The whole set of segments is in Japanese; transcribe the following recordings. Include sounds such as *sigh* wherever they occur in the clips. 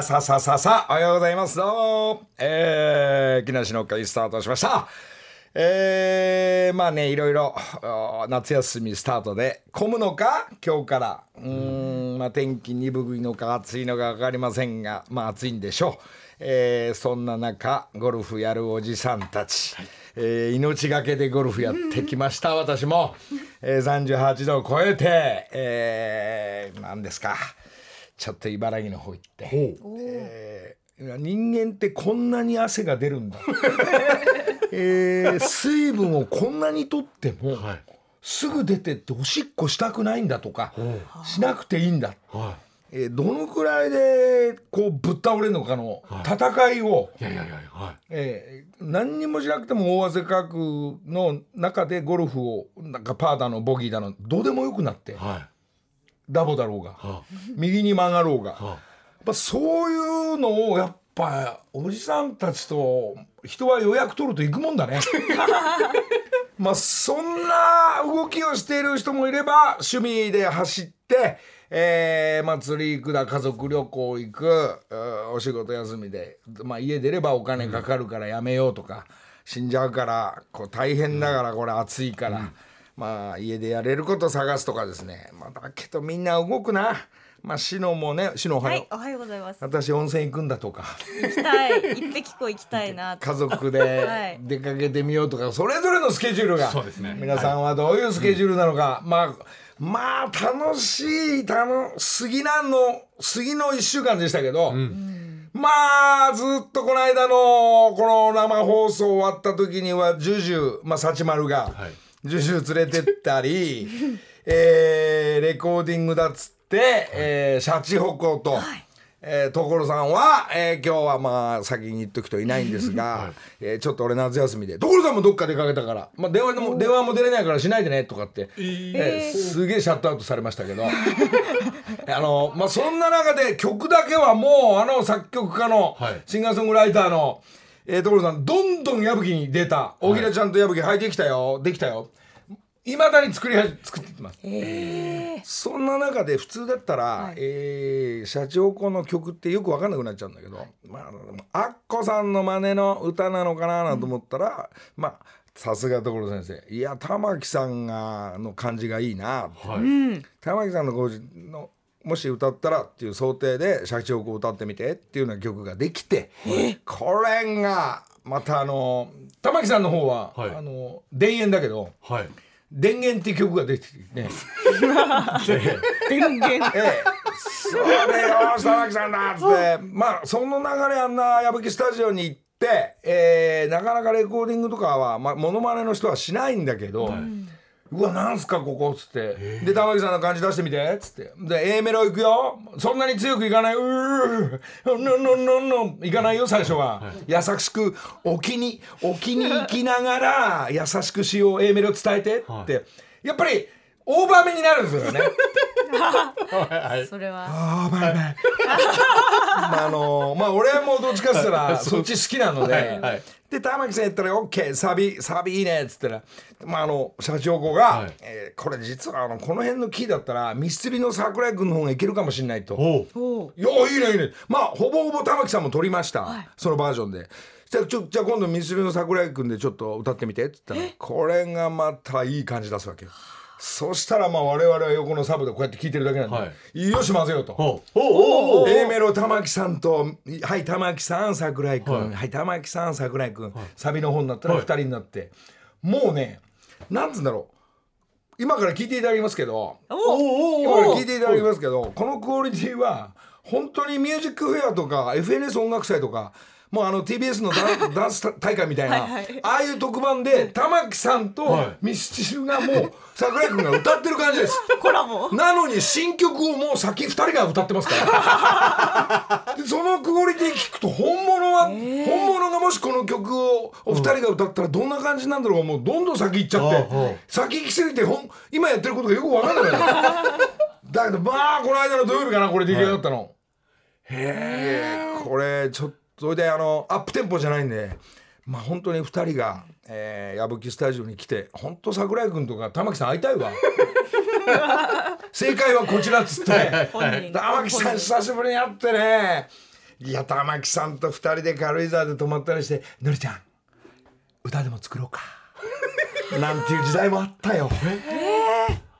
あさあさあさあさあおはようございます。どうも。えー、木梨の会スタートしました。えー、まあねいろいろあ夏休みスタートで混むのか？今日から。うーんまあ天気鈍いのか暑いのか分かりませんがまあ暑いんでしょう。えー、そんな中ゴルフやるおじさんたち、えー命がけでゴルフやってきました私も、えー、38度を超えて、えー、何ですか？ちょっと茨城の方行って、えー人間ってこんなに汗が出るんだ、*laughs* えー水分をこんなにとっても、はい。すぐ出てっておしっこしたくないんだとか、しなくていいんだ、はえーどのくらいでこうぶっ倒れるのかの戦いを、何にもしなくても大汗かくの中でゴルフをなんかパーだのボギーだのどうでもよくなってはいダボだろうが。は右に曲がろうが。やっはぱそういうのをやっぱおじさんたちと人は予約取ると行くもんだね。*laughs* まあそんな動きをしている人もいれば趣味で走って、えーまあ、釣り行くだ家族旅行行くうんお仕事休みで、まあ、家出ればお金かかるからやめようとか、死んじゃうからこう大変だからこれ暑いから、まあ家でやれること探すとかですね、まあ、だけどみんな動くな。まあ、シノもね、シノおはよう。はい、おはようございます。私温泉行くんだとか。行きたい、一匹こ行きたいな。家族はでい。出かけてみようとかそれぞれのスケジュールが。そうですね。皆さんはどういうスケジュールなのか、まあまあ楽しい楽杉なんの杉の1週間でしたけど、まあずっとこの間のこの生放送終わった時にはジュジュ、まあ、幸丸が、はいジュジュ連れてったり、*laughs* えーレコーディングだっつって、えーシャチホコと。えー、所さんは、えー今日はまあ先に言っとくといないんですが、*laughs* えーちょっと俺夏休みで所さんもどっか出かけたから、まあ、電話でも電話も出れないからしないでねとかって、えーすげえシャットアウトされましたけど。*laughs* あの、まあ、そんな中で曲だけはもうあの作曲家のはい。シンガーソングライターの、えー、所さんどんどん矢吹に出た。大平ちゃんと矢吹はいできたよ。できたよ。いまだに作りは作ってます。そんな中で普通だったら、はい。えー社長子の曲ってよく分かんなくなっちゃうんだけど、まあ、アッコさんの真似の歌なのかななんて思ったら、まあさすが所先生。いや玉木さんがの感じがいいなって、はい。玉木さんののもし歌ったらっていう想定で「社長子歌ってみて」っていうような曲ができてこれがまたあの玉木さんの方は、はい。あの田園だけど。はい。電源っていう曲が出てきてね。*laughs* 電源。ええ、それよ玉木さんだっつってまあその流れあんな矢吹スタジオに行って、えーなかなかレコーディングとかは、まあ、モノマネの人はしないんだけど、うわなんすかここっつって。で玉木さんの感じ出してみてっつって。で A メロいくよ。そんなに強くいかない。うー。ののののいかないよ最初は、優しく沖に沖に行きながら優しくしよう A メロ伝えてって、やっぱりオーバーめになるんですよね。は *laughs* いそれは。あーバイバイまああのまあ俺もどっちかっつったらそっち好きなので、はいはい。で玉木さん言ったら「OK サビサビいいね」っつったら、まあ、あの社長子が、はい。えーこれ実はあのこの辺のキーだったらミステリの桜井君の方がいけるかもしれないと。おう。おいやいいねいいね。まあほぼほぼ玉木さんも撮りました、そのバージョンで。じゃあちょじゃあ今度ミスリの桜井君でちょっと歌ってみてって言ったらこれがまたいい感じ出すわけよそしたらまあ我々は横のサブでこうやって聞いてるだけなんで、はい。よし混ぜようと。A メロ玉木さんと「はい玉木さん桜井君」はい。はい、玉木さん桜井君」サビの方になったら2人になって、もうねなんつうんだろう。今から聞いていただきますけど今から聞いていただきますけどこのクオリティは本当にミュージックフェアとか FNS 音楽祭とかもうあの TBS のダンダンス大会みたいなはいはい。ああいう特番で玉木さんとはい。ミスチルがもう桜井君が歌ってる感じです。*laughs* コラボ。なのに新曲をもう先2人が歌ってますから。*laughs* でそのクオリティ聞くと本物は、本物がもしこの曲をお二人が歌ったらどんな感じなんだろうもうどんどん先行っちゃって、先行きすぎてほん今やってることがよく分かんないだけどまあこの間の土曜日かなこれ出来上がったの、へえこれちょっとそれであのアップテンポじゃないんでまあ本当に2人が、えー、矢吹スタジオに来て本当桜井君とか玉木さん会いたいわ。*laughs* 正解はこちらっつって。玉木さん久しぶりに会ってね。いや玉木さんと二人で軽井沢で泊まったりして「のりちゃん歌でも作ろうか」なんていう時代もあったよ。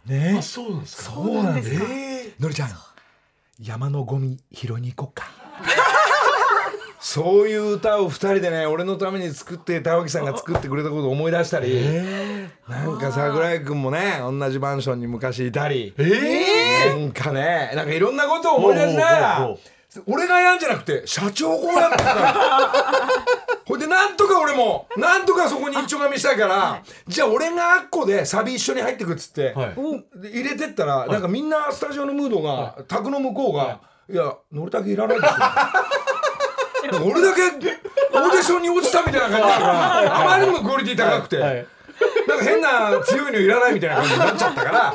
ね。あそうなんですか。そうなんです。そうなんえのりちゃん山のゴミ拾いに行こうかそういう歌を二人でね俺のために作って玉木さんが作ってくれたことを思い出したり、なんか桜井君もね同じマンションに昔いたり、なんかねなんかいろんなことを思い出しながら俺がやんじゃなくて社長こうやってた *laughs* ほいでなんとか俺もなんとかそこに一丁紙したいから、じゃあ俺があっこでサビ一緒に入ってくっつって、はい。で入れてったら、なんかみんなスタジオのムードが、宅の向こうが「い、や乗るだけいらないですよ」*laughs* 俺だけオーディションに落ちたみたいな感じだからあまりにもクオリティ高くて。はい。なんか変な強いのいらないみたいな感じになっちゃったから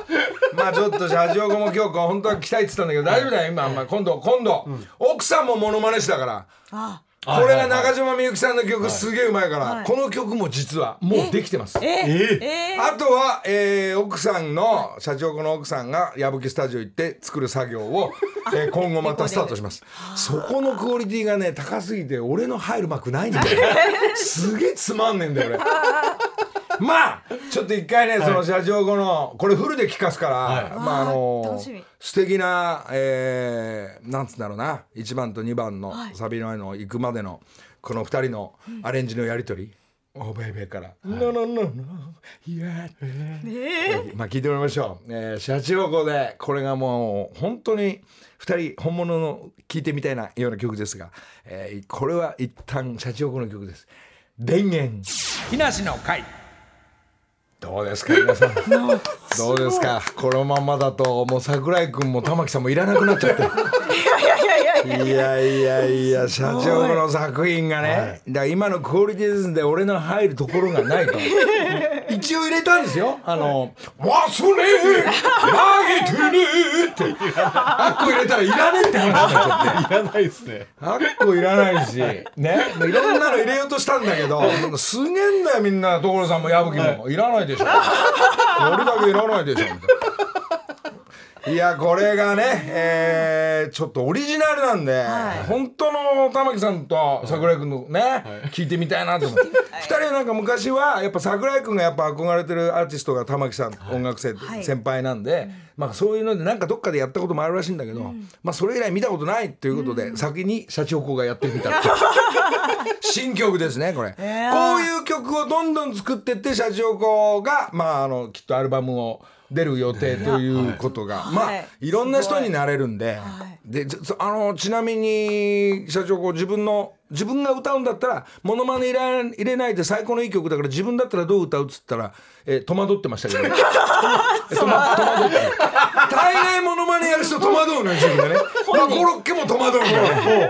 まあちょっと社長も今日本当は来たいって言ったんだけど大丈夫だよ今、まあ、今度今度、奥さんもモノマネ師だからあこれが中島みゆきさんの曲すげえうまいから、はい。この曲も実はもうできてます。え？え？え？あとは、えー奥さんの社長の奥さんが矢吹スタジオ行って作る作業を、えー今後またスタートします。そこのクオリティがね高すぎて俺の入る幕ないんだよ *laughs* すげえつまんねえんだよ俺 *laughs* まあちょっと一回ね、その社長後のこれフルで聞かすから、はい。まああの素敵な、えー、なんつうんだろうな1番と2番のはい。サビの前の行くまでのこの2人のアレンジのやり取り、おベイベーから「ノノノノいや」まあ聞いてもらいましょう、えー、シャチホコでこれがもう本当に2人本物の聴いてみたいなような曲ですが、えーこれは一旦シャチホコの曲です「田園木梨の会」どうですか皆さん？*laughs* どうですか？このまんまだともう桜井君も玉木さんもいらなくなっちゃって。*laughs* いやいやいや社長の作品がね、だから今のクオリティですんで俺の入るところがないと。*laughs* 一応入れたんですよ。あの「忘れ投げてね」って。あっこ入れたらいらねえって話になっちゃって。いらないですね。あっこいらないし。ね。いろんなの入れようとしたんだけどすげえんだよみんな。所さんも矢吹も、い、らないでしょ。俺だけいらないでしょ。みたいないやこれがね、えーちょっとオリジナルなんで、本当の玉木さんと桜井君のね、聞いてみたいなと思って。二人はなんか昔はやっぱ桜井君がやっぱ憧れてるアーティストが玉木さん、音楽生、はい。先輩なんで、まあそういうのでなんかどっかでやったこともあるらしいんだけど、まあそれ以来見たことないっていうことで、先に社長公がやってみた。っていう新曲ですねこれ、ー。こういう曲をどんどん作ってって社長公がまああのきっとアルバムを出る予定ということが、まあはい。いろんな人になれるんで、であのちなみに社長こう自分の自分が歌うんだったらモノマネ入れ入れないで最高のいい曲だから自分だったらどう歌うっつったら、えー戸惑ってましたけどね。*laughs* え戸惑って。大概モノマネやる人戸惑うのよ自分でね。まあコロッケも戸惑うのよ、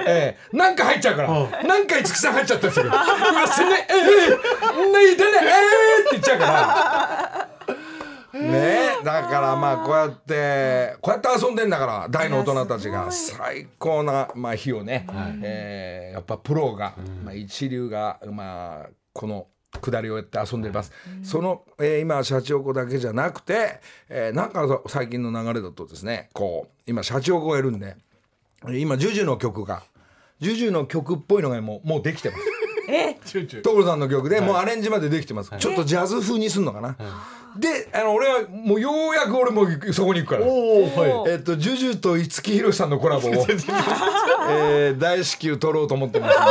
えーなんか入っちゃうから。なんか五木さん入っちゃったんですよ「うわすねえー、泣いてねえー」って言っちゃうから。ね。だからまあこうやってこうやって遊んでんだから大の大人たちが。最高なまあ日をね、えーやっぱプロが、まあ、一流がまあこの下りをやって遊んでいます、その、えー今シャチホコだけじゃなくて、えーなんか最近の流れだとですねこう今シャチホコがいるんで今ジュジュの曲がジュジュの曲っぽいのがもうもうできてます。*laughs* チューチュ。ー所さんの曲でもうアレンジまでできてます、ちょっとジャズ風にすんのかな、であの俺はもうようやく俺もそこに行くから。はい。えっと、ジュジュと五木ひろしさんのコラボを、*laughs* えー大至急取ろうと思ってますの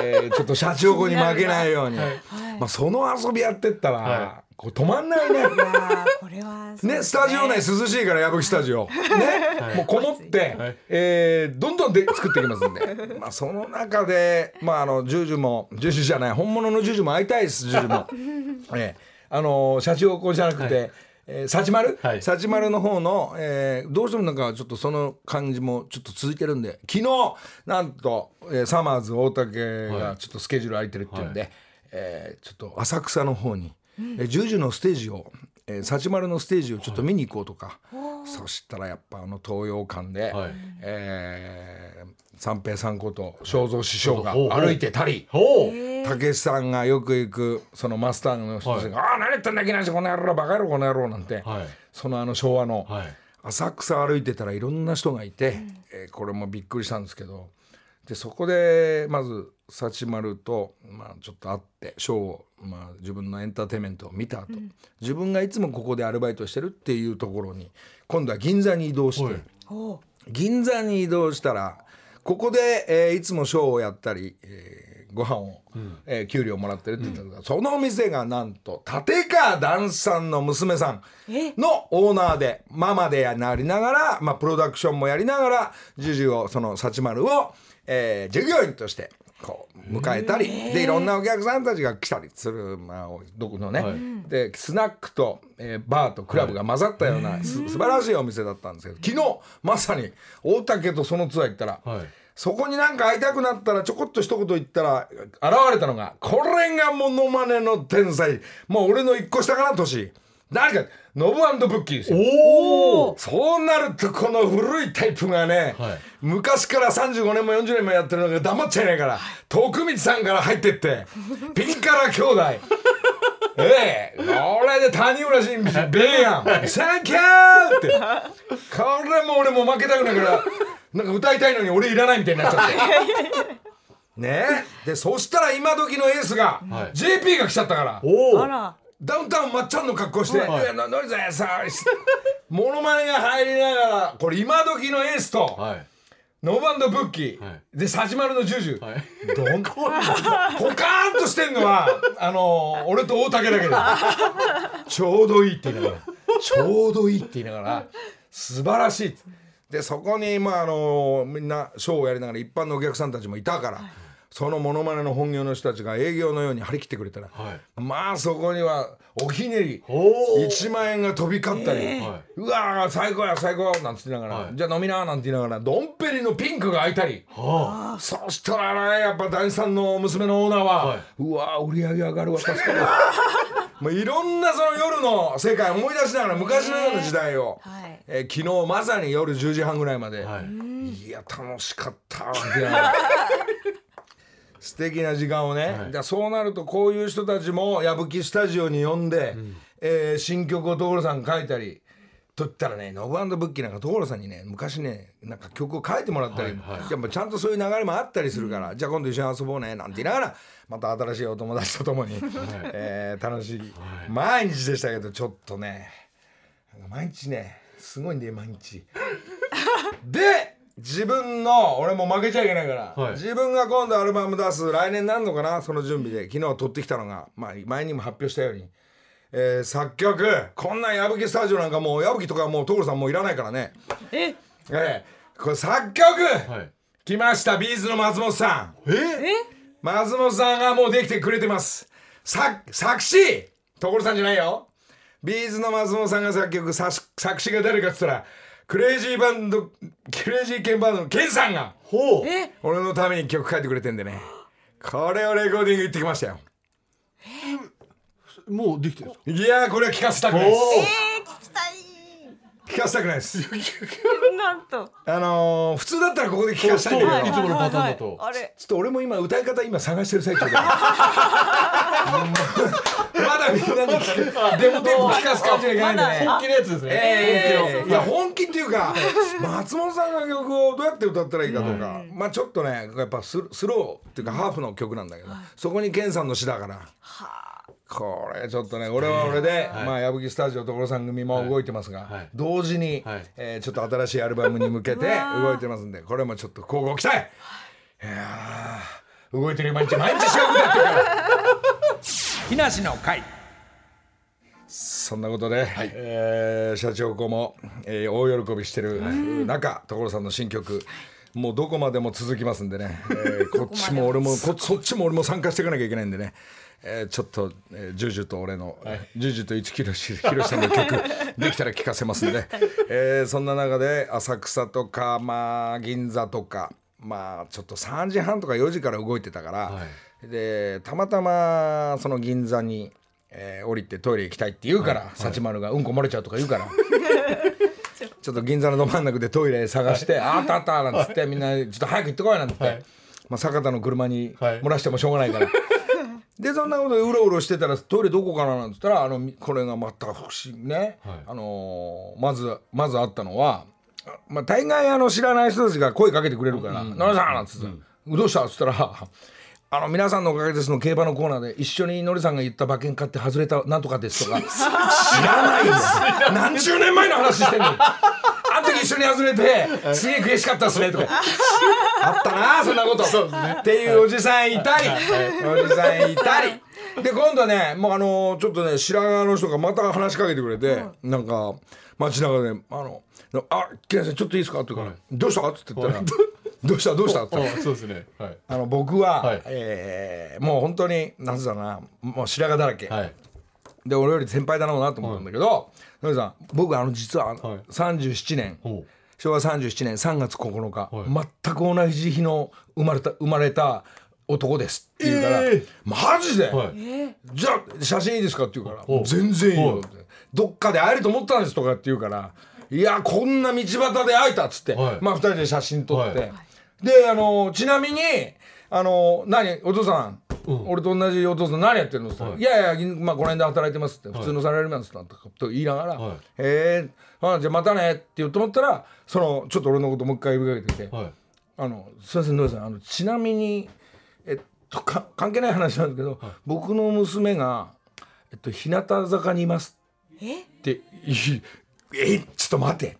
で、えーちょっと社長後に負けないように、まあ、その遊びやってったら、はこう止まんないね。これはね、スタジオ内涼しいから矢吹スタジオ、ねもうこもって、はい。えーどんどんで作っていきますんで、*laughs* まあ、その中で、まあ、あのジュジュもジュジュじゃない本物のジュジュも会いたいですジュジュも。*laughs* えーあの社長子じゃなくて、えー、幸丸、はい。幸丸の方の、えーどうしてもなんかちょっとその感じもちょっと続いてるんで昨日なんと、えーサマーズ大竹がちょっとスケジュール空いてるっていうんで、えーちょっと浅草の方に、えー、10時のステージを、えー、幸丸のステージをちょっと見に行こうとか、そしたらやっぱあの東洋館で、はい。えー三平さんこと正蔵師匠が歩いてたり。たけしさんがよく行くそのマスターの人たちが「ああ何言ってんだ木梨この野郎バカ野郎この野郎」なんて、はい。そのあの昭和のはい。浅草歩いてたらいろんな人がいて、えーこれもびっくりしたんですけど。でそこでまず幸丸と、まあ、ちょっと会ってショーを、まあ、自分のエンターテインメントを見た後、自分がいつもここでアルバイトしてるっていうところに今度は銀座に移動して、銀座に移動したらここで、えーいつもショーをやったり、えーご飯を、えー給料もらってるって言ったんだけど、そのお店がなんと立川談志さんの娘さんのオーナーでママでなりながら、まあ、プロダクションもやりながらジュジュをその幸丸を、えー従業員としてこう迎えたり、でいろんなお客さんたちが来たりする、まあ、どこのね、はい。でスナックと、えーバーとクラブが混ざったような、す素晴らしいお店だったんですけど昨日まさに大竹とそのツアー行ったら、はい。そこになんか会いたくなったらちょこっと一言言ったら現れたのがこれがモノマネの天才。もう俺の一個下かな年何かノブブッキーですよ。おおそうなるとこの古いタイプがね、はい。昔から35年も40年もやってるのが黙っちゃいないから徳光さんから入ってって *laughs* ピンカラ兄弟。ええこれで谷村新司ベイヤン。サンキューって。これも俺も負けたくないからなんか歌いたいのに俺いらないみたいになっちゃって。ね。えでそしたら今時のエースが、はい。JP が来ちゃったから。おおダウンタウンまっちゃんの格好して「はい。のりさんさモノマネが入りながらこれ今時のエースと、はい。ノバンドブッキー、はい。でサジマルのジュジュ、はい。どんポカーンとしてんのはあの俺と大竹だけで。ちょうどいいって言いながら。ちょうどいいって言いながら素晴らしい。でそこにまああのみんなショーをやりながら一般のお客さんたちもいたから、そのモノマネの本業の人たちが営業のように張り切ってくれたら、はい。まあそこにはおひねりおー。1万円が飛び交ったり、はうわー最高や最高なんつって言いながら、はい。じゃあ飲みななんて言いながらドンペリのピンクが開いたり。はそしたらねやっぱ男子さんの娘のオーナーは、はい。うわー売り上げ上がるわ助かる *laughs* もういろんなその夜の世界思い出しながら昔のような時代を、はい。えー昨日まさに夜10時半ぐらいまで、あはい。いや楽しかったなんて言いな。がら素敵な時間をね、だからそうなるとこういう人たちも矢吹スタジオに呼んで、えー新曲を所さん書いたりと言ったらねノブブッキーなんか所さんにね昔ねなんか曲を書いてもらったり、はいはい。やっぱちゃんとそういう流れもあったりするから、じゃあ今度一緒に遊ぼうねなんて言いながらまた新しいお友達と共に、えー楽しい、毎日でしたけどちょっとね毎日ねすごいんで毎日。*laughs* で自分の俺も負けちゃいけないから、はい。自分が今度アルバム出す来年なんのかなその準備で。昨日取ってきたのが、まあ、前にも発表したように、えー作曲こんなん矢吹スタジオなんかもう矢吹とかもう所さんもういらないからね。え？えーこれ作曲、はい。来ましたビーズの松本さん。え？松本さんがもうできてくれてます。作作詞！所さんじゃないよ。 B'z の松本さんが作曲作作詞が誰かっつったらクレイジーバンドクレイジーケンバンドのケンさんがほう。え？俺のために曲書いてくれてんでね。これをレコーディング行ってきましたよ。もうできてるんですか？いやーこれは聞かせたくないです聞かせたくないです。*laughs* なんと。あのー、普通だったらここで聞かせたいんだけど。いつものパターンだと。あれ。ちょっと俺も今歌い方今探してる最中だ *laughs* まだみんなに聞く。デモテープ聞かす感じがいけないんでね。本気のやつですね。え本気の。ーいや本気っていうか松本さんが曲をどうやって歌ったらいいかとか、まあちょっとねやっぱススローっていうかハーフの曲なんだけど、そこに健さんの詩だから。これちょっとね俺は俺で、まあ矢吹スタジオ所さん組も動いてますが、はい。同時に、はい。えーちょっと新しいアルバムに向けて *laughs* 動いてますんでこれもちょっと交互期待。いやー動いてるよ毎日毎日仕事やってるから。木梨の会。そんなことで、えー社長子も、えー大喜びしてる中所さんの新曲もうどこまでも続きますんでね、えー *laughs* こっちも俺もこそっちも俺も参加していかなきゃいけないんでね、えーちょっと、えージュジュと俺の、ジュジュと市木ひろしさんの曲 *laughs* できたら聴かせますんで、えーそんな中で浅草とか、まあ、銀座とかまあちょっと3時半とか4時から動いてたから、はでたまたまその銀座に、えー降りてトイレ行きたいって言うから、幸丸がうんこ漏れちゃうとか言うから。*laughs* ちょっと銀座のど真ん中でトイレ探して「ああったあった」なんつってみんな「ちょっと早く行ってこい」なんつって、まあ、坂田の車にはい。漏らしてもしょうがないから。でそんなことでうろうろしてたらトイレどこかななんつったらあのみこれがまた不思議ね、はい。あのーまずまずあったのは、あまあ、大概あの知らない人たちが声かけてくれるから「野田さん」なんつって、どうした?」っつったら「*laughs* あの皆さんのおかげです」の競馬のコーナーで一緒にのりさんが言った馬券買って外れたなんとかですとか。知らない。です何十年前の話してんの？一緒に外れてすげえ悔しかったっすねとか。あったなそんなこと。っていうおじさんいたり。おじさんいたり。で今度はねもうあのちょっとね白髪の人がまた話しかけてくれて、なんか街中で「あのあ木梨さんちょっといいですか?」って言うから「どうした?」って言ったら「*laughs* どうした？どうした?」って。そうですね。はい。あの僕は、はい。えーもう本当になんつうだなもう白髪だらけ、はい。で俺より先輩だろうなと思ったんだけどのりさん僕あの実ははい。37年、昭和37年3月9日、はい。全く同じ日の生まれた生まれた男ですって言うから、えー。マジで、はい。じゃあ写真いいですかって言うからお全然いいよおって。どっかで会えると思ったんですとかって言うからいやこんな道端で会えたっつって、はい。まあ2人で写真撮って、はい。であのちなみにあの何？お父さん、俺と同じお父さん何やってるのって言ったらい。やいや、まあ、この辺で働いてますって、普通のサラリーマンですとと言いながら「はい。へえあじゃあまたね」って言うと思ったらそのちょっと俺のこともう一回呼びかけてきて「はい。あのすいません野井さんあのちなみにえっとか関係ない話なんですけど、僕の娘がえっと日向坂にいますってえ？ちょっと待って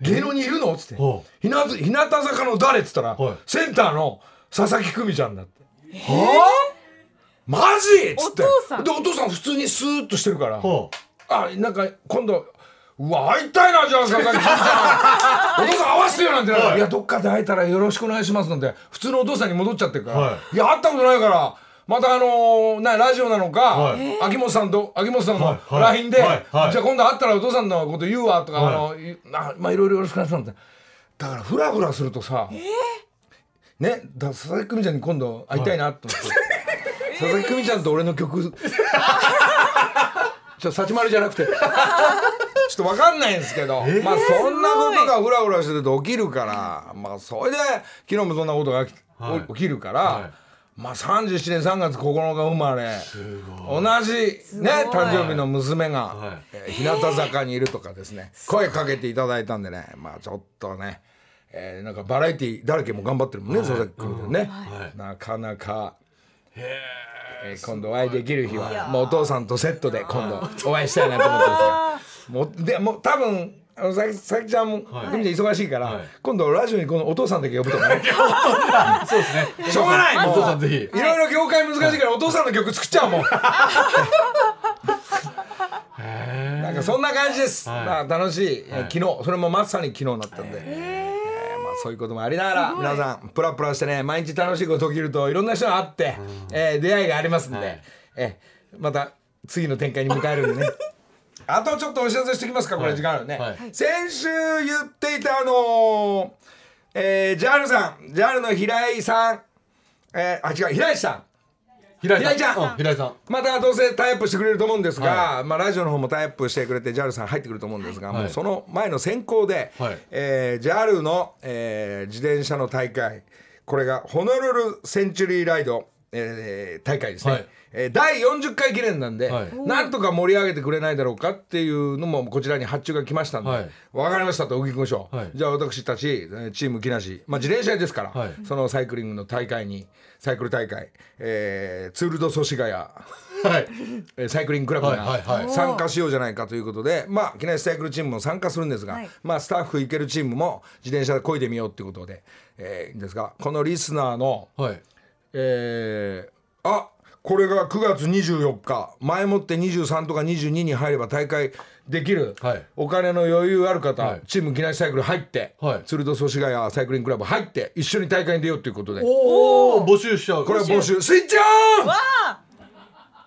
芸能にいるの?」っつって。ほ「日向日向坂の誰?」っつったら、はい。センターの佐々木久美ちゃんだって。はあマジ？っつって。お父さん？でお父さん普通にスーッとしてるから。ほあなんか今度うわ会いたいなじゃあ佐々木久美ちゃん。*laughs* お父さん会わせてよなんて、はい。い、やどっかで会えたらよろしくお願いしますなんて。普通のお父さんに戻っちゃってるから、、はい。や会ったことないからまたあのーなラジオなのか、はい。秋元さんと秋元さんのはい。はい。LINE で、はい。はい。じゃあ今度会ったらお父さんのこと言うわとか、はい。あのいあまあいろいろよろしくお願いしますなんて。だからフラフラするとさ、ねだ佐々木久美ちゃんに今度会いたいなと思って、*laughs* 佐々木久美ちゃんと俺の曲。*laughs* ちょっと幸丸じゃなくて。ちょっと分かんないんですけど、まあそんなことがフラフラしてると起きるからまあそれで昨日もそんなことが起き,、るから、はい。まあ37年3月9日生まれ。同じね誕生日の娘が、はい。えー日向坂にいるとかですね。声かけていただいたんでね。まあちょっとね、えーなんかバラエティーだらけも頑張ってるもんね、佐々木君ね、はい。なかなか。へえー今度お会いできる日は、もうお父さんとセットで今度お会いしたいなと思ってますが *laughs* もうでもう多分あのさきさきちゃんも、はい。忙しいから、はい。今度ラジオにこのお父さんだけ呼ぶとかね。え *laughs* そうですね。*laughs* しょうがないもう。お父さんぜひ。いろいろ業界難しいからお父さんの曲作っちゃうもん。なんかそんな感じです、はい。まあ楽しい、えー昨日それもまさに昨日だったんで、そういうこともありながら皆さんプラプラしてね毎日楽しいこと起きるといろんな人が会って、えー出会いがありますんで、はい。えーまた次の展開に迎えるんでね。*laughs* あとちょっとお知らせしておきますかこれ時間あるね、はい。先週言っていたあのーえー、ジャールさんジャールの平井さん、えー、あ違う平井さん平平井ちゃん。う平井さん。またどうせタイアップしてくれると思うんですが、はまあ、ラジオの方もタイアップしてくれて JAL さん入ってくると思うんですが、はい。もうその前の先行で、はい。えー JAL の、えー自転車の大会これがホノルルセンチュリーライド、えー大会ですね、はいえー第40回記念なんで、はい。なんとか盛り上げてくれないだろうかっていうのもこちらに発注が来ましたんで、はい。分かりましたとお聞きましょう、はい。じゃあ私たちえーチーム木梨、まあ、自転車ですから、はい。そのサイクリングの大会にサイクル大会、えーツール・ド・祖師ヶ谷はい。えーサイクリングクラブがはい参加しようじゃないかということで、まあ、木梨サイクルチームも参加するんですが、はい。まあ、スタッフ行けるチームも自転車で漕いでみようということで、えーいいんですがこのリスナーの、はい。えーあこれが9月24日前もって23とか22に入れば大会できる、はい。お金の余裕ある方、はい。チーム木梨サイクル入って、はい。鶴戸祖師ヶ谷サイクリングクラブ入って一緒に大会に出ようということで。おお募集しちゃう。これは募集。スイッチオン!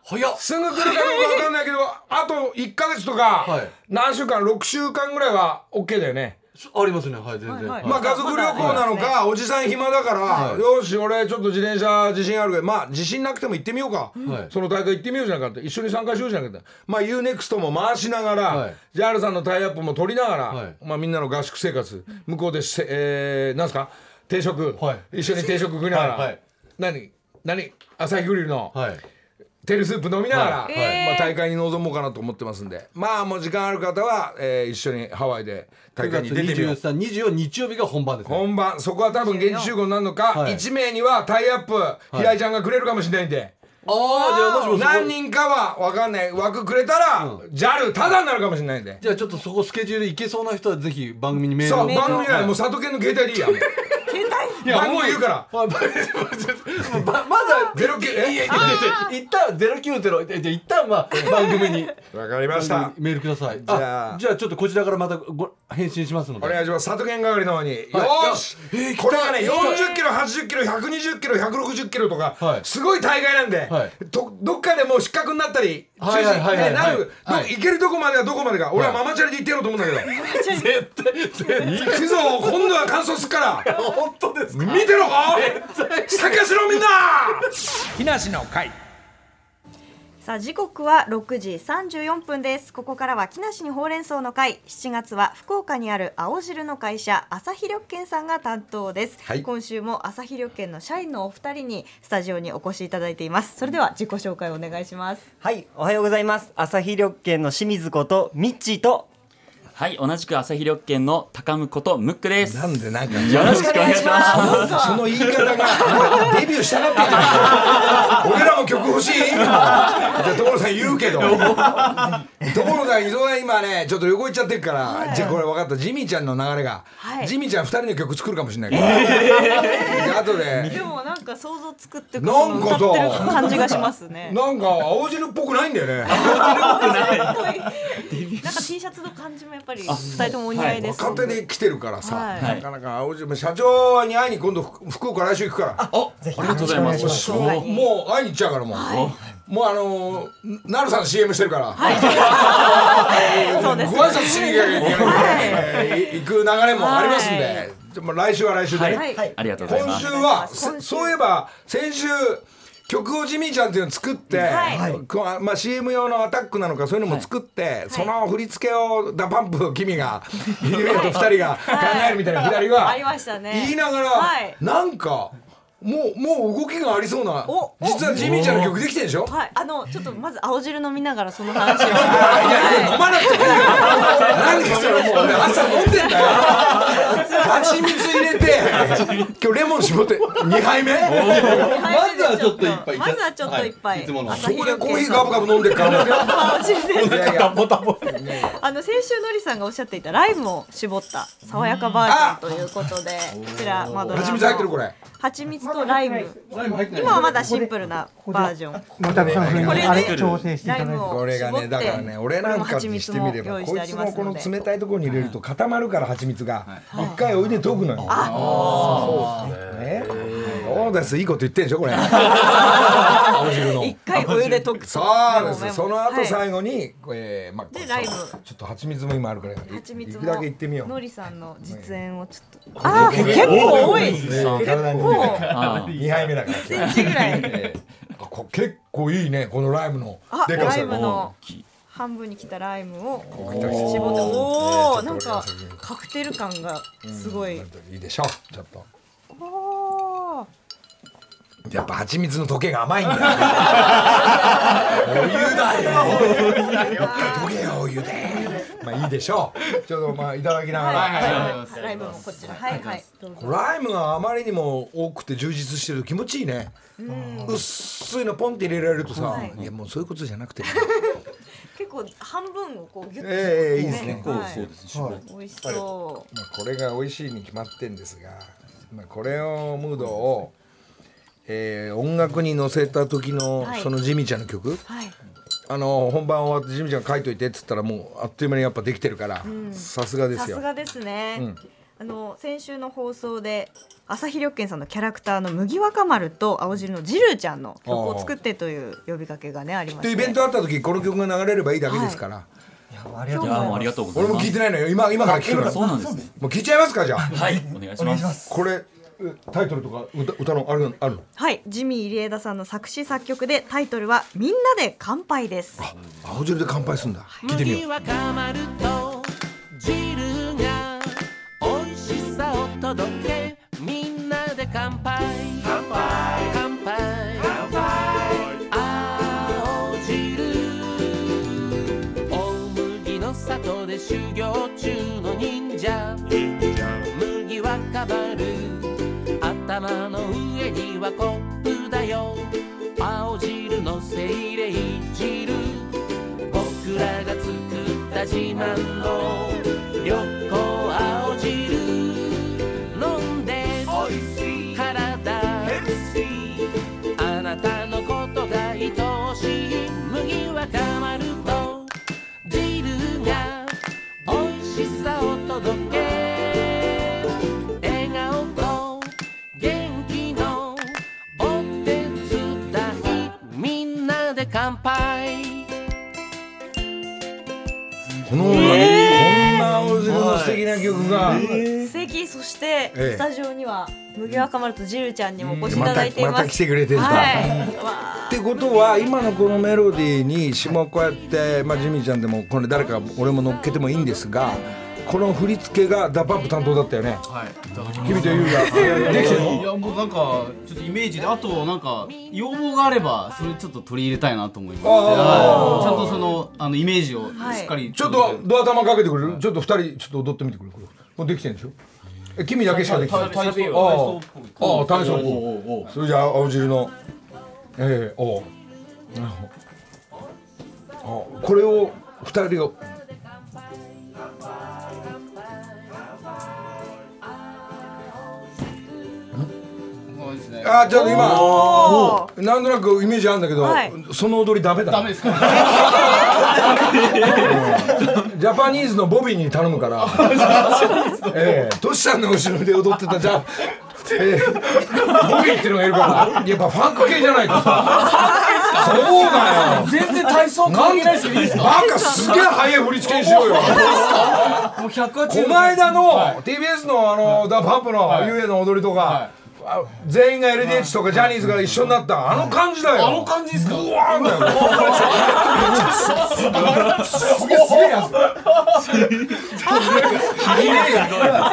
早っ。すぐ来るかどうか分かんないけどあと1か月とか、はい。何週間6週間ぐらいは OK だよね、ありますね。はい全然。はいはい。まあ家族旅行なのか、おじさん暇だから、はい。よし俺ちょっと自転車自信あるけどまあ自信なくても行ってみようか、はい。その大会行ってみようじゃなかった。一緒に参加しようじゃなかった。まあ UNEXT も回しながら、はい。JAL さんのタイアップも取りながら、はい。まあ、みんなの合宿生活向こうでせ、えー、なんすか？定食、はい。一緒に定食食いながら、はい。はい。何？何？朝日グリルのはいテールスープ飲みながら、はい。えーまあ、大会に臨もうかなと思ってますんで。まあもう時間ある方は、えー一緒にハワイで大9会月に出てみよう。23、24日曜日が本番ですね。本番。そこは多分現地集合になるのか、はい。1名にはタイアップ、平井ちゃんがくれるかもしれないんでああ、じゃあもしもそこ。何人かは分かんない。枠くれたら、JAL タダになるかもしれないんで。じゃあちょっとそこスケジュール行けそうな人はぜひ番組にメールを。そう番組はもう佐藤健の携帯でいいやもう。携帯？番号言うから。*laughs* まあ、まままだゼロ九え？いやいやいや一旦ゼロ九ゼロじゃあ一旦まあ番組にわかりましたメールください。じゃあじゃあちょっとこちらからまたご返信しますので。お願いします佐藤健係の方に、よーしこれがね来た40キロ80キロ120キロ160キロとか、はいすごい大会なんで、はい。どどっかでもう失格になったり中はいはい止はいはい。ねなる、行けるとこまではどこまでか、俺はママチャリで行ってやろうと思うんだけど、絶対絶対。行くぞ今度は完走すっから。*laughs* 本当ですか？見てろ参加しろみんな。木梨の会さあ時刻は6時34分です。ここからは木梨にほうれん草の会。7月は福岡にある青汁の会社朝日緑券さんが担当です、はい。今週も朝日緑券の社員のお二人にスタジオにお越しいただいています。それでは自己紹介をお願いします。はい、おはようございます。朝日緑県の清水ことミッチーと。はい、同じく朝日緑県の高向ことムックです。なんでなんかよろしくお願いします。その言い方がデビューしたがってんじゃん俺らも曲欲しい？じゃあ所さん言うけど。所さん磯田今ねちょっと横行っちゃってるから、じゃあこれ分かった。ジミーちゃんの流れが、はい。ジミーちゃん2人の曲作るかもしれないから、で後で。でもなんか想像つくっていうなんかさ。その歌ってる感じがしますね。なんか青汁っぽくないんだよね。*laughs* なんか T シャツの感じもやっぱり二人ともお似合いです、若手で来てるからさ、はい。なかなか青汁社長に会いに今度福福岡来週行くから。ありがとうございます。もう会いに行っちゃうからもう、もうあのー、なるさん CM してるから、*laughs* そうです。ご挨拶しに行かなきゃい行く流れもありますんで、でも来週は来週でね、はい、ありがとうござい今週ます。は今週そそういえば先週曲をジミーちゃんっていうのを作って、はい。まあ、CM 用のアタックなのかそういうのも作って、その振り付けを DA PUMP の KIMI が U-YEAH と二人が考えるみたいなくだりがありましたね。言いながら、はい。なんかもうもう動きがありそうな実はジミーちゃんの曲できてるでしょ？はい、あのちょっとまず青汁飲みながらその話を。いや飲まなくてもいいよ。何それもう俺朝飲んでんだよ。*laughs* 蜂蜜入れて今日レモン絞って2杯目？まずはちょっと一杯。まずはちょっと一杯。はい。いつものそこでコーヒーガブガブ飲んでっから。あの先週のりさんがおっしゃっていたライムを絞った爽やかバージョンということで、こちらマドラーの蜂蜜入ってるこれ蜂蜜とライム。今はまだシンプルなバージョン。またその風にこれであれ調整していただいて。これがねだからね俺なんかにしてみればこいつのこの冷たいところに入れると固まるから蜂蜜が一回お湯で溶くのよ。そうですね。そうですいいこと言ってんでしょこれ一回お湯で溶く。と。そうです。その後はい。最後にえーまあでライム。ちょっと蜂蜜も今あるから蜂蜜だけ行ってみよう。のりさんの実演をちょっと。あー、結構多い。ね。体にもうあ2杯目だから。センチぐらい。結構いいねこのライムの。あ、でかさ。ライムの。半分に切ったライムを絞って、おお、なんかカクテル感がすごい。いいでしょちょっと。おー。やっぱ蜂蜜の溶けが甘いんだよ *laughs* お湯だよ。溶けよ。お湯でまあいいでしょう。ちょっとまあいただきながら、はい、ライムもこちら、はい。はい。ライムがあまりにも多くて充実してると気持ちいいね。薄いのポンって入れられるとさ、はい。い、やもうそういうことじゃなくて。結構半分をこうギュッと。ええいいですね。はい。そうです。美味しそまあ、これが美味しいに決まってんですが、まあ、これをムードを、えー音楽に乗せた時のはい。そのジミーちゃんの曲、う。はい。あの本番終わってジミーちゃん書いといてっつったらもうあっという間にやっぱできてるから。さすがですよ。さすがですね。うん。あの先週の放送で朝日緑健さんのキャラクターの麦若丸と青汁のジルーちゃんの曲を作ってという呼びかけがねありまして。でイベントあった時この曲が流れればいいだけですから、ありがと。いありがとうございます。俺も聞いてないのよ。今今から聞くからそうなんですね。もう聞いちゃいますかじゃあ。はい、お願いします。これえタイトルとか歌歌のあれあるの？はい。ジミー入枝さんの作詞作曲でタイトルは「みんなで乾杯」です。あ青汁で乾杯すんだ、はい、聞いてみよう。はかまると汁が美味しさを届けみんなで乾杯。乾杯。乾杯。乾杯。青汁。大麦の里で修行中の忍者。忍者。麦若丸頭の上にはコップだよ。青汁のせいれい汁。僕らが作った自慢のこの、こんな青汁の素敵な曲が、素敵。そして、ええ。スタジオには麦若丸とジルちゃんにもお越しいまたただいています、また来てくれてるんだ、はい。わってことは今のこのメロディーに下こうやって、まあ、ジミーちゃんでもこれ誰か俺も乗っけてもいいんですがこの振り付けが DA PUMP 担当だったよね。はい。君と優ができてるの？いやもうなんかちょっとイメージであとなんか要望があればそれちょっと取り入れたいなと思いまして、はい。ちゃんとそのあのイメージをしっかり、ちょっとドア玉かけてくれる？ちょっと二人ちょっと踊ってみてくれる？これ。もうできてるんでしょえ君だけしかできてない？体操体あ操っぽい。ああ体操おうおうおうそれじゃあ青汁のええおう。なるほどあこれを二人をあちょっと今なんとなくイメージあるんだけど、はい。その踊りダメだ。ダメですか？ジャパニーズのボビーに頼むから。*laughs* ええ。トシさんの後ろで踊ってた。じゃボビーっていうのがいるからやっぱファンク系じゃないとさ。そうだよ。全然体操関係ないですけどいいで？すかバカすげえ速い振り付けにしようよ。もう180この間の TBS のあの DA PUMP のはい。ゆえの踊りとか、あ全員が LDH とかジャニーズが一緒になった。あの感じだよ。あの感じですか？うわーんだよ。すげえすげえやつ。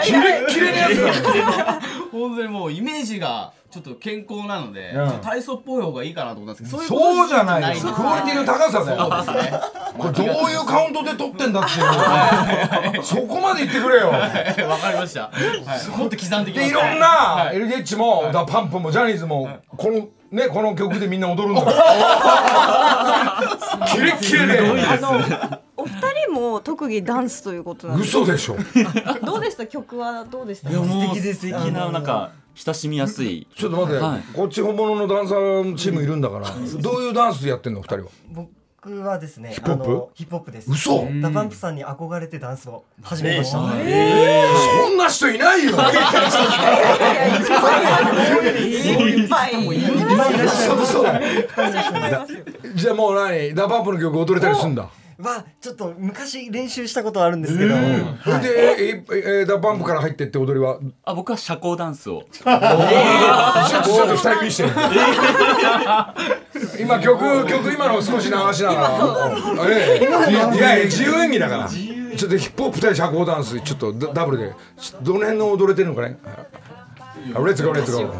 キレキレのやつだ。本当にもうイメージがちょっと健康なので、うん。体操っぽい方がいいかなと思ったんですけどそうじゃないよ。ですクオリティの高さだよ。そうですね。これどういうカウントで撮ってんだっていう。そこまで言ってくれよ。わかりました、はい、もっと刻んでいきますでいろんな LDH も DA PUMP もジャニーズもこのねこの曲でみんな踊るんだから *laughs* キレッキレで。お二人も特技ダンスということなんです嘘でしょ。どうでした？曲はどうでした？いやもう素敵です。素敵ななんか親しみやすい。ちょっと待って、はい。こっち本物のダンサーチームいるんだから、どういうダンスやってんの二人は？僕はですね、ヒップホップ？ヒップホップです。嘘！ DA PUMP さんに憧れてダンスを始めました。そんな人いないよ。*laughs* いっぱい嘘嘘だいっぱいいますよじゃあもう何 DA PUMP の曲踊れたりすんだはちょっと昔練習したことはあるんですけど、それで、えええ DA PUMP から入ってって踊りは？あ僕は社交ダンスを。ちょっとちょっと二人見してる今曲曲今の少し流しながら。ええ。いやいや自由演技だから。ちょっとヒップホップ対社交ダンスちょっとダダブルで。どの辺の踊れてるのかね？あレッツゴーレッツゴー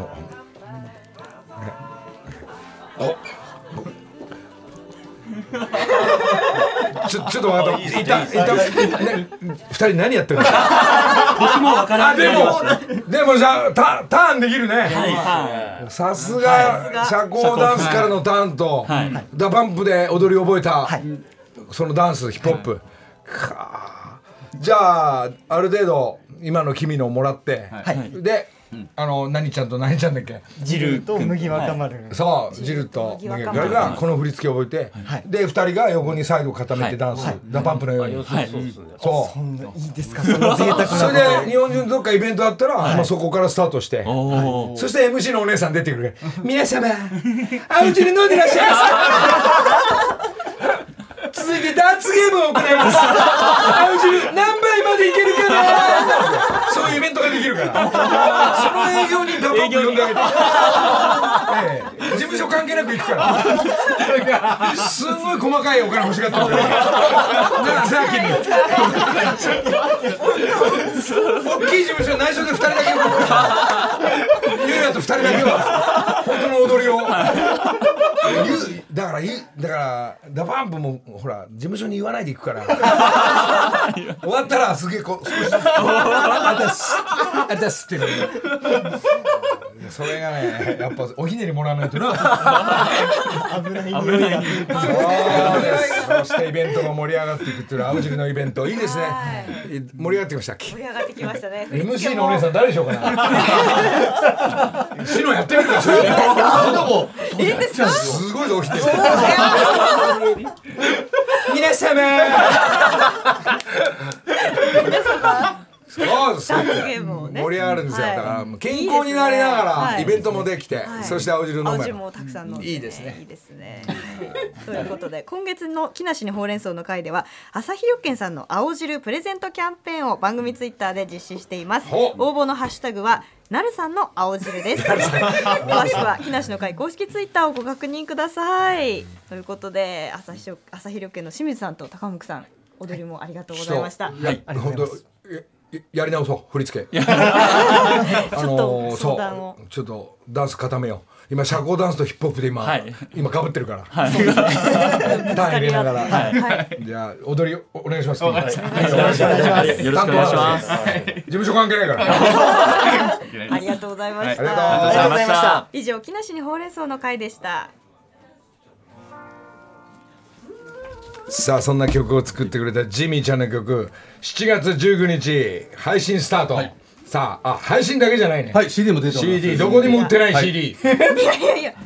ちょちょっと待って。いたいたね。二人何やってるの？僕も分からあでもでもじゃあタターンできるね。はさすが社交ダンスからのターンと、はい。 DA PUMP で踊り覚えた、はい。そのダンスヒップホップ、じゃあある程度今の君のもらって、はい。で、あの何ちゃんと何ちゃんだっけ？ジルと麦若丸。そうジルと麦若丸。がこの振り付けを覚えて、はい。で二人が横にサイド固めてダンス、 DA PUMP のように、はい。そうそん。ないいですか？その贅沢なそれで日本中のどっかイベントあったら、まあ、そこからスタートして、おおそして MC のお姉さん出てくる。皆様、青汁飲んでらっしゃいますか *laughs* 続いてダーツゲームを行います。青汁何杯までいけるかなそういうイベントができるから。*laughs* その営業に DA PUMP 呼んであげて。ええ事務所関係なく行くから。すんごい細かいお金欲しがってるから。なさっきに。大きい事務所内緒で二人だけ。ゆうやと二人だけは本当の踊りを。ゆだからゆだから DA PUMP もほら事務所に言わないで行くから。*laughs* 終わったらすげえこう少しずつ。あたすあたすってそれがねやっぱおひねりもらわないとな。*laughs* 危ない。匂いがそうですそしてイベントが盛り上がっていくっていうのは青汁のイベントいいですね。は盛り上がってきました。っけ盛り上がってきましたね。MC のお姉さん誰でしょうかな。*laughs* シノやってみるか。それいいんですか？すごいぞおひねり皆様 *laughs* そうです。ダンスゲームをね。盛り上がるんですよ、はい。だから健康になりながらはいイベントもできて、はい。そして青汁飲め青ば汁もたくさん飲んで、いいですね。いいですね。ということで今月の木梨にほうれん草の会では朝日緑健さんの青汁プレゼントキャンペーンを番組ツイッターで実施しています。応募のハッシュタグはなるさんの青汁です。*laughs* 詳しくは木梨の会公式ツイッターをご確認ください。ということで朝日朝日緑健の清水さんと高向さん踊りもありがとうございました。い。や、本当ややり直そう。振り付け。*laughs* ちょっと相談を。ちょっとダンス固めよう。今社交ダンスとヒップホップで今、はい。今かぶってるから、単位入れながら、はい。じゃあ踊りおお願いします。よろしくお願いします。よろしくお願いします。事務所関係ないから。ありがとうございました。ありがとうありがとうございました。以上木梨にほうれん草の会でした。さあそんな曲を作ってくれたジミーちゃんの曲7月19日配信スタート、さああ配信だけじゃないね、はい、CD も出てます。CD どこにも売ってない CD、い。やい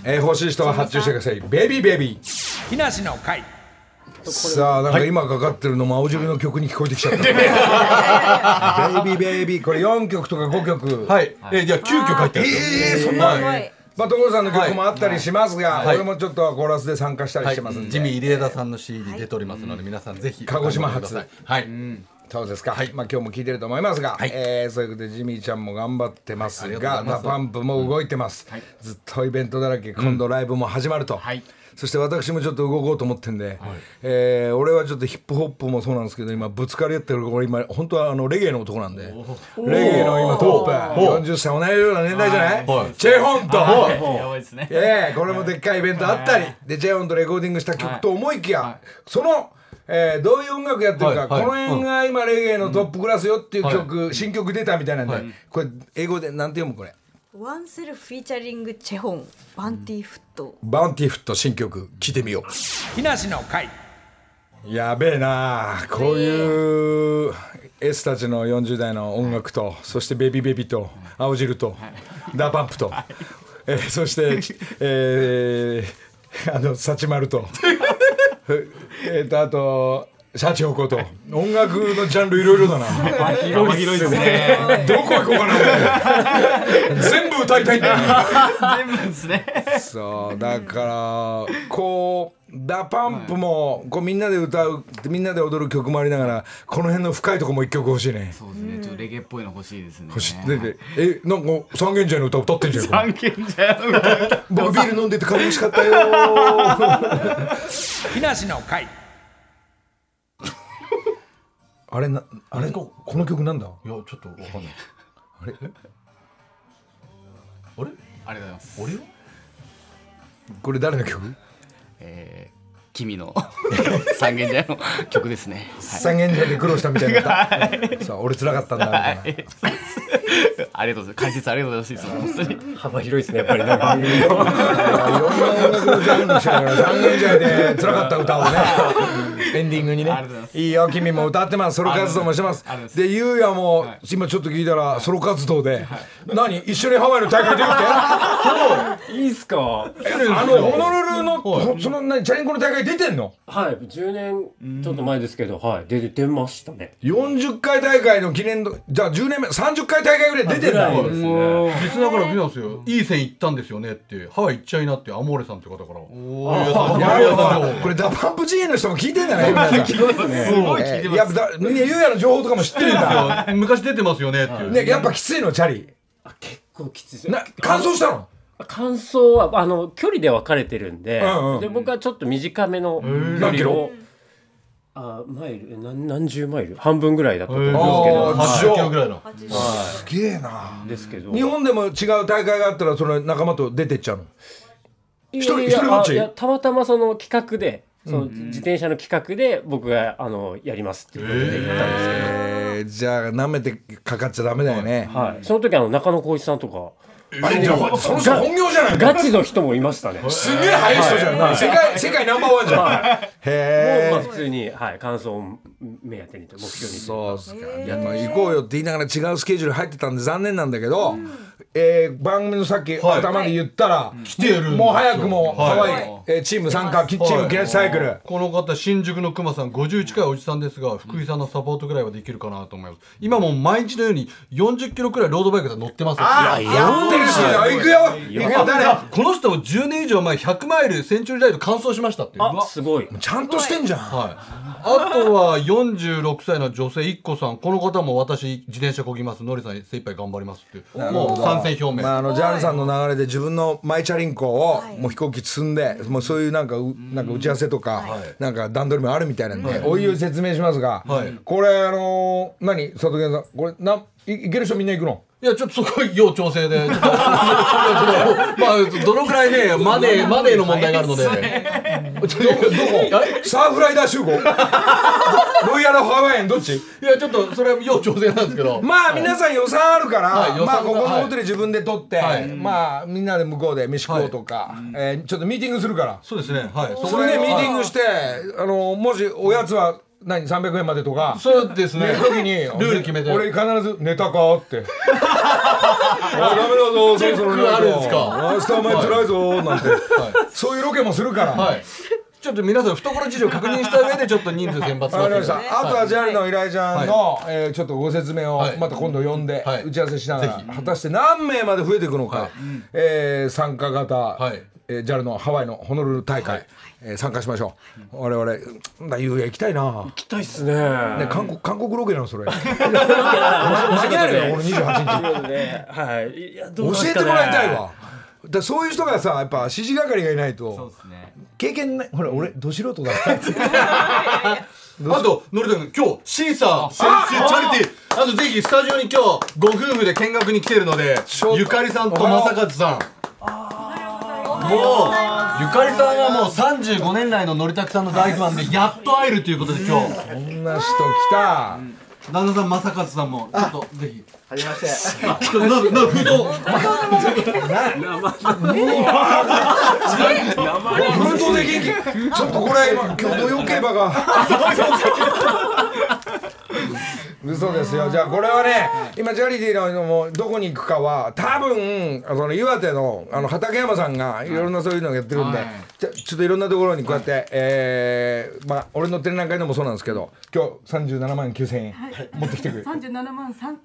ー欲しい人は発注してください。ベビーベビー。木梨の会。さあなんか今かかってるのも青汁の曲に聞こえてきちゃった、ベイビーベイビー。これ4曲とか5曲。はい。え、じゃあ急遽書いてある。えーそんすな。ごい。まあ所さんの曲もあったりしますが、はい。俺もちょっとコーラスで参加したりしてますんで、ジミー入枝さんの CD 出ておりますので、皆さんぜひ鹿児島発お買い求めください。はい。そうですか、まあ今日も聞いてると思いますが、えーそういうことでジミーちゃんも頑張ってますがとうがダございます。パンプも動いてます、ずっとイベントだらけ今度ライブも始まると、はいそして私もちょっと動こうと思ってんで、えー俺はちょっとヒップホップもそうなんですけど今ぶつかり合ってる俺今本当はあのレゲエの男なんでレゲエの今トップ。40歳同じような年代じゃない、はい。チェホンと、やばいですね。ええこれもでっかいイベントあったり、でジェオンとレコーディングした曲と思いきや、その、えーどういう音楽やってるか、はい。はい。この辺が今レゲエのトップクラスよっていう曲、新曲出たみたいなんで、はい。これ英語でなんて読む？これワンセルフィーチャリングチェホンバンティフット。バウンティフット新曲聴いてみよう。木梨の会。やべえなあこういう S たちの40代の音楽と、そしてベビーベビーと青汁と、ダパンプと、えーそして、えー *laughs* あのサチマルと *laughs* えっとあとシャチホコと音楽のジャンルいろいろだな広いですね。どこ行こうかな俺全部歌いたいんだ全部ですね。そうだからこう DA PUMP もこうみんなで歌うみんなで踊る曲もありながらこの辺の深いとこも一曲欲しいねそうですね。ちょっとレゲエっぽいの欲しいですね。欲しいででえなんか三軒茶屋の歌歌ってんじゃん三軒茶屋の歌。*laughs* 僕ビール飲んでて楽しかったよ *laughs* 木梨の会あれなあれこの曲なんだ？いや、ちょっとわかんない。あれ？あれ？ありがとうございます。俺よこれ誰の曲？えー君の *laughs* 三軒茶屋の曲ですね。三軒茶屋で苦労したみたいな歌。さあ俺辛かったんだみたいな。ありがとうございます。解説ありがとうございます。本当に。幅広いですねやっぱりね。番組のいろんな音楽のジャンルしてたから三軒茶屋で辛かった歌をね。エンディングにね。ありがとうございます。いいよ君も歌ってます。ソロ活動もしてます。でゆうやも今ちょっと聞いたらソロ活動で何一緒にハワイの大会出るっていいっすか？あのホノルルのほその何チャリンコの大会出てんの？はい、10年ちょっと前ですけど、はい、出て出ましたね。40回大会の記念のじゃあ10年目30回大会ぐらい出てんだ。ぐらいですね。リスナーから来たんですよ。いい線行ったんですよねって、ハワイ行っちゃいなって、アモーレさんって方から。おなるほどこれダパンプ GA の人も聞いてんだね皆さん。すごい聞いてます。やっぱだみんなゆうやの情報とかも知ってるんだ。昔出てますよねっていう。ねやっぱきついのチャリ。結構きついな完走したの？完走はあの距離で分かれてるんで、うんうん。で僕はちょっす短めの距何キロ？離を。あマイル？何何十マイル？半分ぐらいだったと思うんですけど。80キロぐらいの。すげえなですけど。日本でも違う大会があったらその仲間と出てっちゃうの？一人一人ぼっち？いやたまたまその企画でその自転車の企画で僕があのやりますっていうことで言ったんですけど、えーじゃあ舐めてかかっちゃダメだよね。はい、その時あの中野浩一さんとかあれでもその人本業じゃないガチの人もいましたね。すげえ速い人じゃん。な世界世界ナンバーワンじゃん。もうまあへ普通に、はい、感想を目当てにと目標にそうっすか。いやまあ行こうよって言いながら違うスケジュール入ってたんで残念なんだけど、えー番組のさっきはい。頭で言ったら、来てるもう早くもハワイ、はい。えーチーム参加キッチームキラチサイクル、この方新宿の熊さん51近いおじさんですが福井さんのサポートぐらいはできるかなと思います。今もう毎日のように40キロくらいロードバイクで乗ってますよ。あやって行くよ。行くよ。誰？この人も10年以上前100マイルセンチュリーライド完走しましたってあすごい。ちゃんとしてんじゃん、はい、あとは46歳の女性一個さん。この方も私自転車こぎます。のりさん精一杯頑張りますってもう参戦表明、まあ、あのジャールさんの流れで自分のマイチャリンコをもう飛行機積んで、もうそういうなんかうなんか打ち合わせとか、なんか段取りもあるみたいなんで、おいおい説明しますが、はい。これあのー何？佐藤健さんこれないいける人みんな行くの？いやちょっとそこ要調整で。まあどのくらいねマネー *laughs* マネーの問題があるので。*laughs* どこ？サーフライダー集合。*laughs* ロイヤルハワイアンどっちいやちょっとそれは要調整なんですけど。まあ皆さん予算あるから、はい。まあここのはい。ホテル自分で取って、はい。まあみんなで向こうで飯食おうとか、えーちょっとミーティングするから。そうですね。はい。それでミーティンググしてあのもしおやつは何300円までとか。そうですね。時にルール決めて。俺必ず「寝たか?」って「*laughs* あダメだぞそろそろあるんですか？明日お前辛いぞ」なんて、そういうロケもするから、はい。ちょっと皆さん懐事情確認した上でちょっと人数選抜わかりました。あとはジャルの依頼ちゃんの、えーちょっとご説明をはい。また今度呼んではい。打ち合わせしながら、果たして何名まで増えていくのか、えー参加型、はいえー、ジャルのハワイのホノルル大会、えー参加しましょう。我々なんだゆうや行きたいな。行きたいっすね。ね韓国韓国ロケなのそれ。間に合えるよ。*laughs* この28日。ね。はい。いやど教えてもらいたいわ。だからそういう人がさやっぱ指示係がいないと。そうですね。経験ない。ほら俺ど素人だ *laughs* あとのりたくん今日シーサーチャリティー。あとぜひスタジオに今日ご夫婦で見学に来てるのでゆかりさんと正和さんもうゆかりさんはもう35年来ののりたくさんの大ファンで *laughs* やっと会えるということで今日こんな人来た。旦那さん正和さんもちょっとぜひはじめまして。あちょっとなな封筒本当で元気ちょっとこれ今今日土曜競馬が嘘ですよ。じゃあこれはね今チャリティーのもうどこに行くかは多分あの岩手のあの畠山さんがい。ろんなそういうのをやってるんで、はい。ちょちょっといろんなところにこうやって、えーまあ俺の展覧会でもそうなんですけど今日37万9000円持ってきてくれる三十七万三。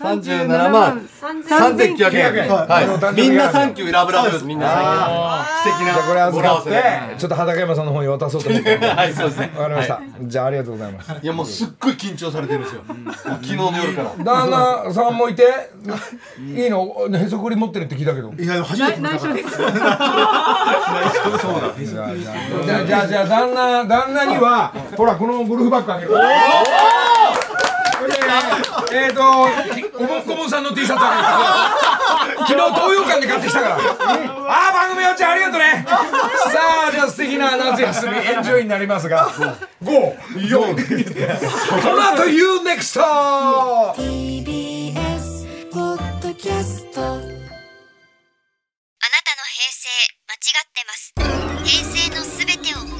37万3900円。はい。みんなサンキューラブラブみんな素敵じゃあこれな預かって。ちょっと畠山さんの方に渡そうと思って。*laughs* はいそうですね。わかりました、じゃあありがとうございます。いやもうすっごい緊張されてるんですよ。昨日の夜から。旦那さんもいて？いいの？へそくり持ってるって聞いたけど。いや初めて。内緒です。*laughs* じゃあじゃあじゃあ旦那旦那にはほらこのゴルフバッグあげる。これえっ、ー、とおぼんこぼんさんの T シャツあげる昨日東洋館で買ってきたから。ああ番組おちゃんありがとうね。さあじゃあ素敵な夏休みエンジョイになりますが。54この後 You NEXT! TBS ポッドキャストあなたの平成間違ってます。平成のすべてを